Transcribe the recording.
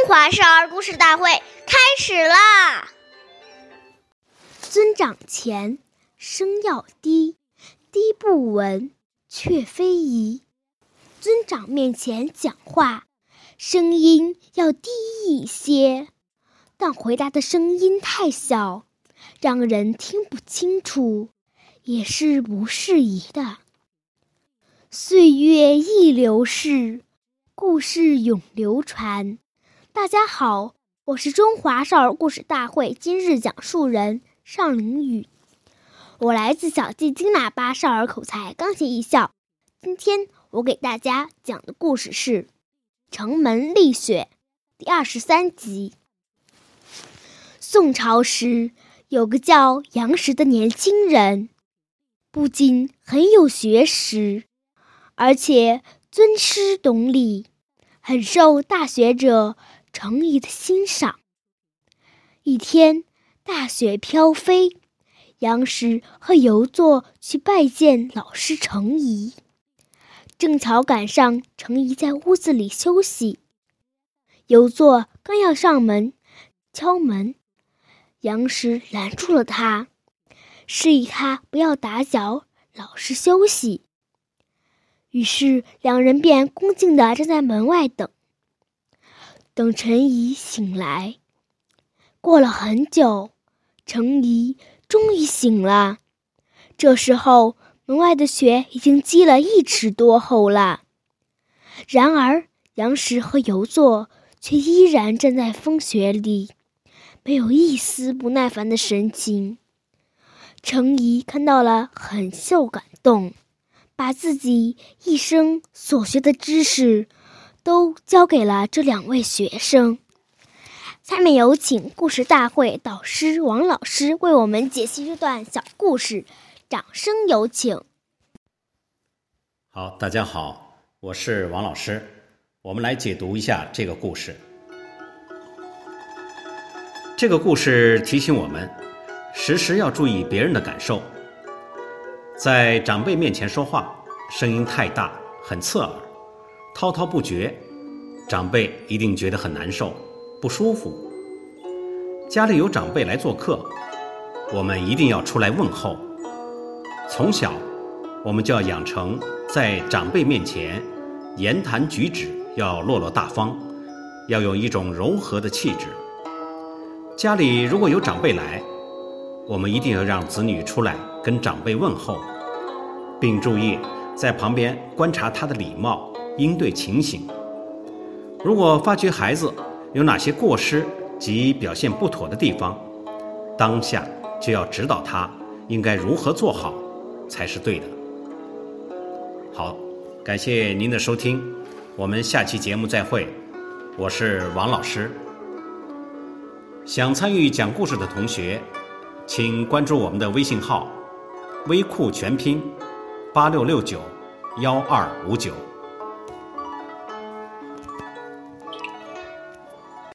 中华少儿故事大会开始啦！尊长前，声要低，低不闻，却非宜。尊长面前讲话，声音要低一些，但回答的声音太小，让人听不清楚，也是不适宜的。岁月易流逝，故事永流传。大家好，我是中华少儿故事大会今日讲述人尚凌宇，我来自小季金喇叭少儿口才钢琴艺校。今天我给大家讲的故事是《城门立雪》第二十三集。宋朝时有个叫杨时的年轻人，不仅很有学识。而且尊师懂礼，很受大学者程颐的欣赏。一天，大雪飘飞，杨时和游作去拜见老师程颐，正巧赶上程颐在屋子里休息。游作刚要上门敲门，杨时拦住了他，示意他不要打搅老师休息。于是两人便恭敬地站在门外等，等陈怡醒来。过了很久，陈怡终于醒了。这时候，门外的雪已经积了一尺多厚了。然而，杨时和游作却依然站在风雪里，没有一丝不耐烦的神情。程怡看到了，很受感动。把自己一生所学的知识，都教给了这两位学生。下面有请故事大会导师王老师为我们解析这段小故事，掌声有请。好，大家好，我是王老师，我们来解读一下这个故事。这个故事提醒我们，时时要注意别人的感受。在长辈面前说话，声音太大，很刺耳，滔滔不绝，长辈一定觉得很难受、不舒服。家里有长辈来做客，我们一定要出来问候。从小，我们就要养成在长辈面前言谈举止要落落大方，要有一种柔和的气质。家里如果有长辈来，我们一定要让子女出来跟长辈问候。并注意在旁边观察他的礼貌应对情形。如果发觉孩子有哪些过失及表现不妥的地方，当下就要指导他应该如何做好才是对的。好，感谢您的收听，我们下期节目再会。我是王老师。想参与讲故事的同学，请关注我们的微信号“微库全拼”。八六六九幺二五九。